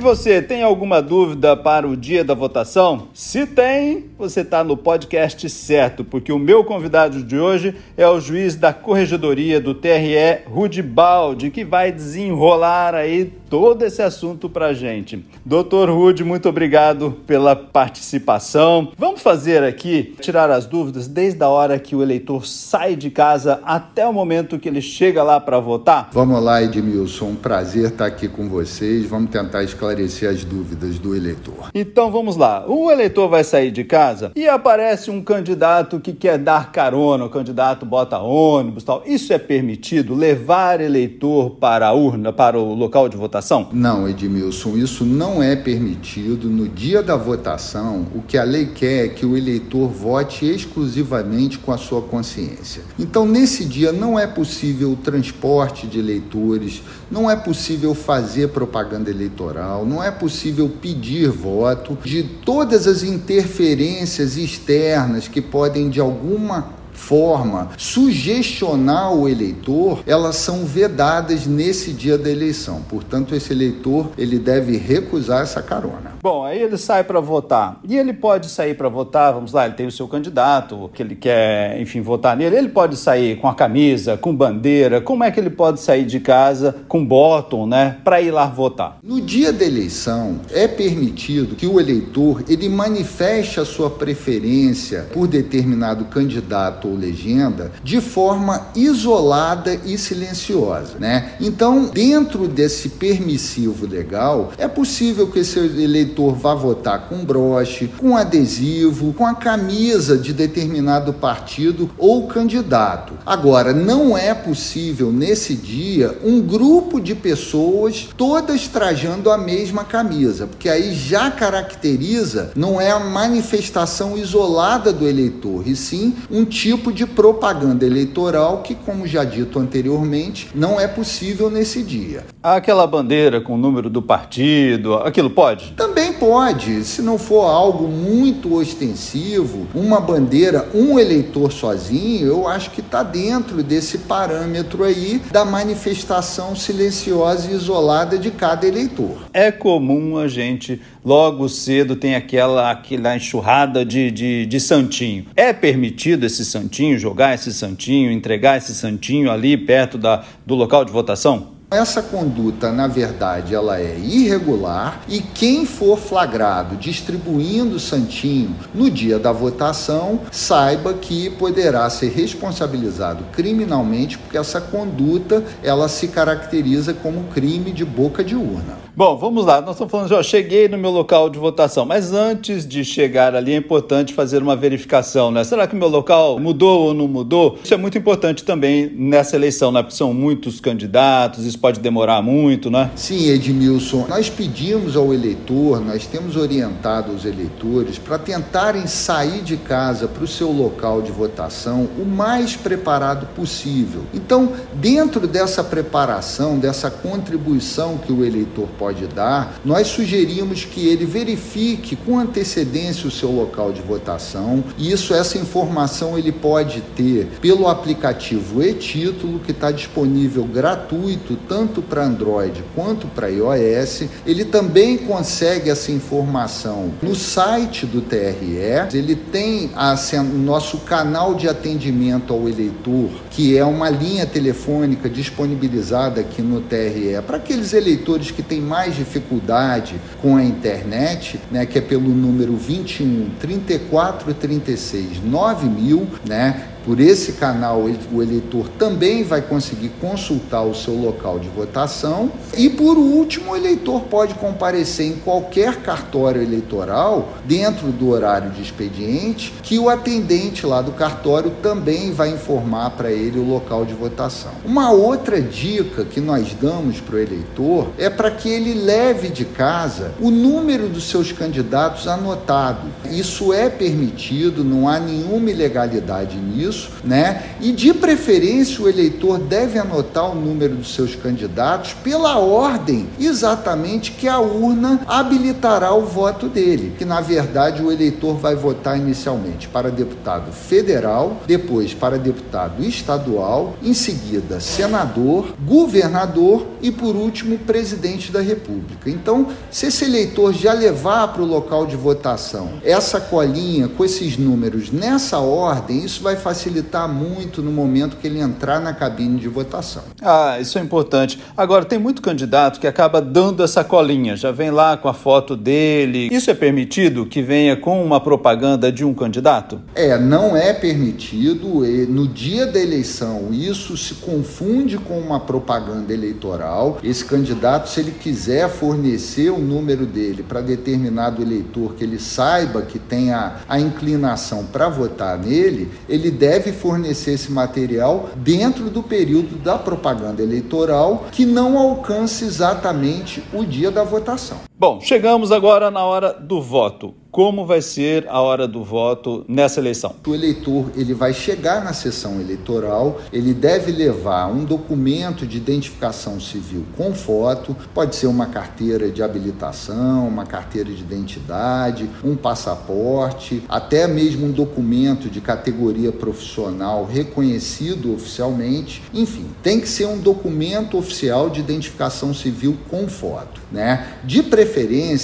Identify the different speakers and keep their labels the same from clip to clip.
Speaker 1: Você tem alguma dúvida para o dia da votação? Se tem, você está no podcast certo, porque o meu convidado de hoje é o juiz da Corregedoria do TRE, Rudi Baldi, que vai desenrolar aí todo esse assunto para gente. Doutor Rude, muito obrigado pela participação. Vamos fazer aqui, tirar as dúvidas desde a hora que o eleitor sai de casa até o momento que ele chega lá para votar?
Speaker 2: Vamos lá, Edmilson. Um prazer estar aqui com vocês. Vamos tentar esclarecer as dúvidas do eleitor.
Speaker 1: Então vamos lá. O eleitor vai sair de casa e aparece um candidato que quer dar carona, o candidato bota ônibus tal. Isso é permitido? Levar eleitor para a urna, para o local de votação?
Speaker 2: Não, Edmilson, isso não é permitido. No dia da votação, o que a lei quer é que o eleitor vote exclusivamente com a sua consciência. Então, nesse dia, não é possível o transporte de eleitores, não é possível fazer propaganda eleitoral, não é possível pedir voto de todas as interferências externas que podem, de alguma forma sugestionar o eleitor, elas são vedadas nesse dia da eleição. Portanto, esse eleitor ele deve recusar essa carona.
Speaker 1: Bom, aí ele sai para votar. E ele pode sair para votar, vamos lá, ele tem o seu candidato, que ele quer, enfim, votar nele. Ele pode sair com a camisa, com bandeira. Como é que ele pode sair de casa com bottom, né, para ir lá votar?
Speaker 2: No dia da eleição, é permitido que o eleitor ele manifeste a sua preferência por determinado candidato ou legenda de forma isolada e silenciosa, né? Então, dentro desse permissivo legal, é possível que esse eleitor vá votar com broche, com adesivo, com a camisa de determinado partido ou candidato. Agora, não é possível nesse dia um grupo de pessoas todas trajando a mesma camisa, porque aí já caracteriza não é a manifestação isolada do eleitor, e sim um tipo tipo de propaganda eleitoral que, como já dito anteriormente, não é possível nesse dia.
Speaker 1: Aquela bandeira com o número do partido, aquilo pode?
Speaker 2: Também pode, se não for algo muito ostensivo, uma bandeira, um eleitor sozinho, eu acho que está dentro desse parâmetro aí da manifestação silenciosa e isolada de cada eleitor.
Speaker 1: É comum a gente logo cedo tem aquela, aquela enxurrada de, de, de santinho. É permitido esse santinho, jogar esse santinho, entregar esse santinho ali perto da, do local de votação?
Speaker 2: Essa conduta, na verdade, ela é irregular e quem for flagrado distribuindo santinho no dia da votação, saiba que poderá ser responsabilizado criminalmente porque essa conduta ela se caracteriza como crime de boca de urna.
Speaker 1: Bom, vamos lá. Nós estamos falando, já cheguei no meu local de votação, mas antes de chegar ali é importante fazer uma verificação, né? Será que o meu local mudou ou não mudou? Isso é muito importante também nessa eleição, né? Porque são muitos candidatos, isso pode demorar muito, né?
Speaker 2: Sim, Edmilson. Nós pedimos ao eleitor, nós temos orientado os eleitores para tentarem sair de casa para o seu local de votação o mais preparado possível. Então, dentro dessa preparação, dessa contribuição que o eleitor pode pode dar, nós sugerimos que ele verifique com antecedência o seu local de votação. E isso, essa informação ele pode ter pelo aplicativo e-título que está disponível gratuito tanto para Android quanto para iOS. Ele também consegue essa informação no site do TRE. Ele tem o nosso canal de atendimento ao eleitor, que é uma linha telefônica disponibilizada aqui no TRE para aqueles eleitores que têm mais dificuldade com a internet, né, que é pelo número 21 34 36 9000, né? Por esse canal, o eleitor também vai conseguir consultar o seu local de votação. E por último, o eleitor pode comparecer em qualquer cartório eleitoral, dentro do horário de expediente, que o atendente lá do cartório também vai informar para ele o local de votação. Uma outra dica que nós damos para o eleitor é para que ele leve de casa o número dos seus candidatos anotado. Isso é permitido, não há nenhuma ilegalidade nisso né? E de preferência o eleitor deve anotar o número dos seus candidatos pela ordem exatamente que a urna habilitará o voto dele, que na verdade o eleitor vai votar inicialmente para deputado federal, depois para deputado estadual, em seguida senador, governador e por último presidente da República. Então, se esse eleitor já levar para o local de votação essa colinha com esses números nessa ordem, isso vai facilitar muito no momento que ele entrar na cabine de votação.
Speaker 1: Ah, isso é importante. Agora, tem muito candidato que acaba dando essa colinha, já vem lá com a foto dele. Isso é permitido que venha com uma propaganda de um candidato?
Speaker 2: É, não é permitido. No dia da eleição, isso se confunde com uma propaganda eleitoral. Esse candidato, se ele quiser fornecer o número dele para determinado eleitor que ele saiba que tem a, a inclinação para votar nele, ele deve fornecer esse material dentro do período da propaganda eleitoral que não alcance exatamente o dia da votação.
Speaker 1: Bom, chegamos agora na hora do voto como vai ser a hora do voto nessa eleição?
Speaker 2: O eleitor ele vai chegar na sessão eleitoral, ele deve levar um documento de identificação civil com foto, pode ser uma carteira de habilitação, uma carteira de identidade, um passaporte, até mesmo um documento de categoria profissional reconhecido oficialmente. Enfim, tem que ser um documento oficial de identificação civil com foto, né? De preferência,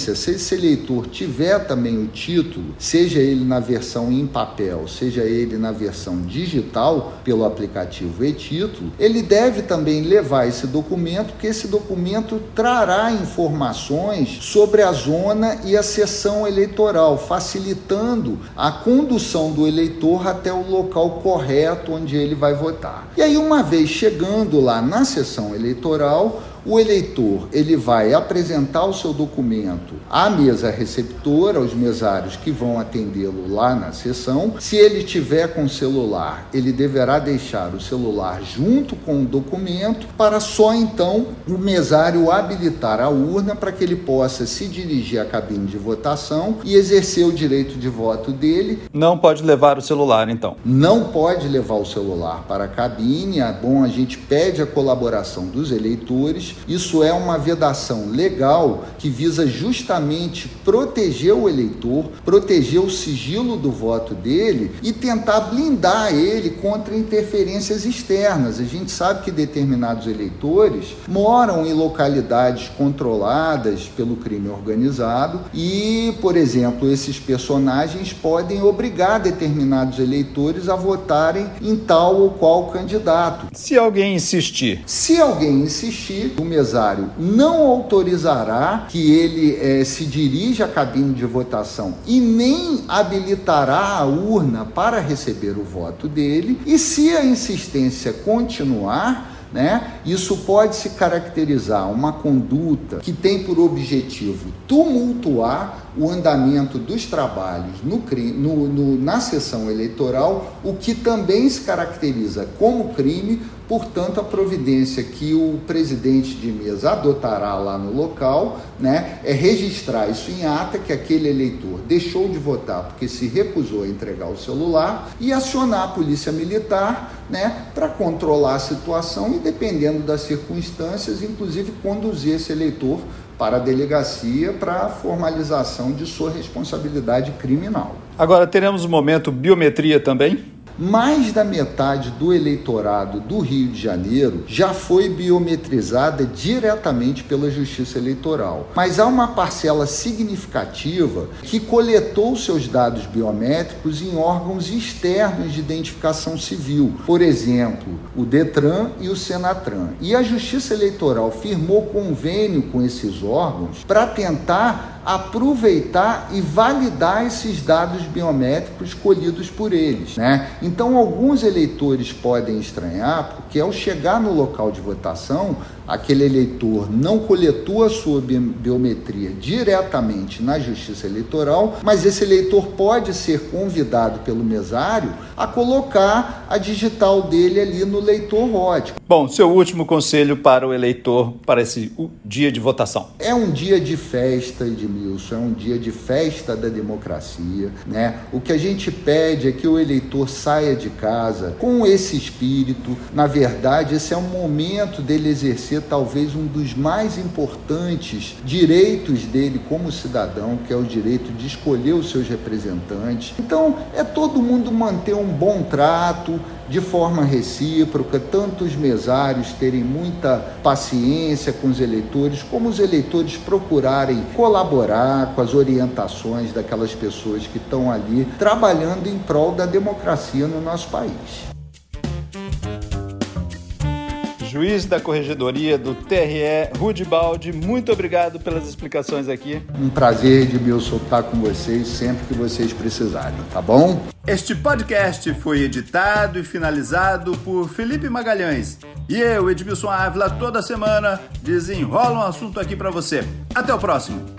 Speaker 2: se esse eleitor tiver também o título, seja ele na versão em papel, seja ele na versão digital pelo aplicativo e-título, ele deve também levar esse documento, porque esse documento trará informações sobre a zona e a sessão eleitoral, facilitando a condução do eleitor até o local correto onde ele vai votar. E aí, uma vez chegando lá na sessão eleitoral, o eleitor ele vai apresentar o seu documento à mesa receptora, aos mesários que vão atendê-lo lá na sessão. Se ele tiver com celular, ele deverá deixar o celular junto com o documento para só então o mesário habilitar a urna para que ele possa se dirigir à cabine de votação e exercer o direito de voto dele.
Speaker 1: Não pode levar o celular, então?
Speaker 2: Não pode levar o celular para a cabine. É bom, a gente pede a colaboração dos eleitores isso é uma vedação legal que visa justamente proteger o eleitor, proteger o sigilo do voto dele e tentar blindar ele contra interferências externas. A gente sabe que determinados eleitores moram em localidades controladas pelo crime organizado e, por exemplo, esses personagens podem obrigar determinados eleitores a votarem em tal ou qual candidato.
Speaker 1: Se alguém insistir.
Speaker 2: Se alguém insistir, o mesário não autorizará que ele eh, se dirija à cabine de votação e nem habilitará a urna para receber o voto dele. E se a insistência continuar, né? Isso pode se caracterizar uma conduta que tem por objetivo tumultuar o andamento dos trabalhos no, no, no, na sessão eleitoral, o que também se caracteriza como crime, portanto, a providência que o presidente de mesa adotará lá no local né, é registrar isso em ata, que aquele eleitor deixou de votar porque se recusou a entregar o celular, e acionar a polícia militar né, para controlar a situação e, dependendo das circunstâncias, inclusive conduzir esse eleitor para a delegacia para a formalização de sua responsabilidade criminal.
Speaker 1: Agora teremos o momento biometria também?
Speaker 2: Mais da metade do eleitorado do Rio de Janeiro já foi biometrizada diretamente pela Justiça Eleitoral. Mas há uma parcela significativa que coletou seus dados biométricos em órgãos externos de identificação civil, por exemplo, o Detran e o Senatran. E a Justiça Eleitoral firmou convênio com esses órgãos para tentar aproveitar e validar esses dados biométricos colhidos por eles. Né? Então, alguns eleitores podem estranhar, porque ao chegar no local de votação, aquele eleitor não coletou a sua biometria diretamente na Justiça Eleitoral, mas esse eleitor pode ser convidado pelo mesário a colocar a digital dele ali no leitor ROD.
Speaker 1: Bom, seu último conselho para o eleitor para esse dia de votação?
Speaker 2: É um dia de festa, Edmilson, é um dia de festa da democracia, né? O que a gente pede é que o eleitor saia de casa com esse espírito. Na verdade, esse é um momento dele exercer talvez um dos mais importantes direitos dele como cidadão, que é o direito de escolher os seus representantes. Então, é todo mundo manter um bom trato, de forma recíproca, tanto os mesários terem muita paciência com os eleitores, como os eleitores procurarem colaborar com as orientações daquelas pessoas que estão ali trabalhando em prol da democracia no nosso país
Speaker 1: juiz da Corregedoria do TRE, Rude Baldi, muito obrigado pelas explicações aqui.
Speaker 2: Um prazer, Edmilson, estar com vocês sempre que vocês precisarem, tá bom?
Speaker 1: Este podcast foi editado e finalizado por Felipe Magalhães. E eu, Edmilson Ávila, toda semana desenrola um assunto aqui para você. Até o próximo!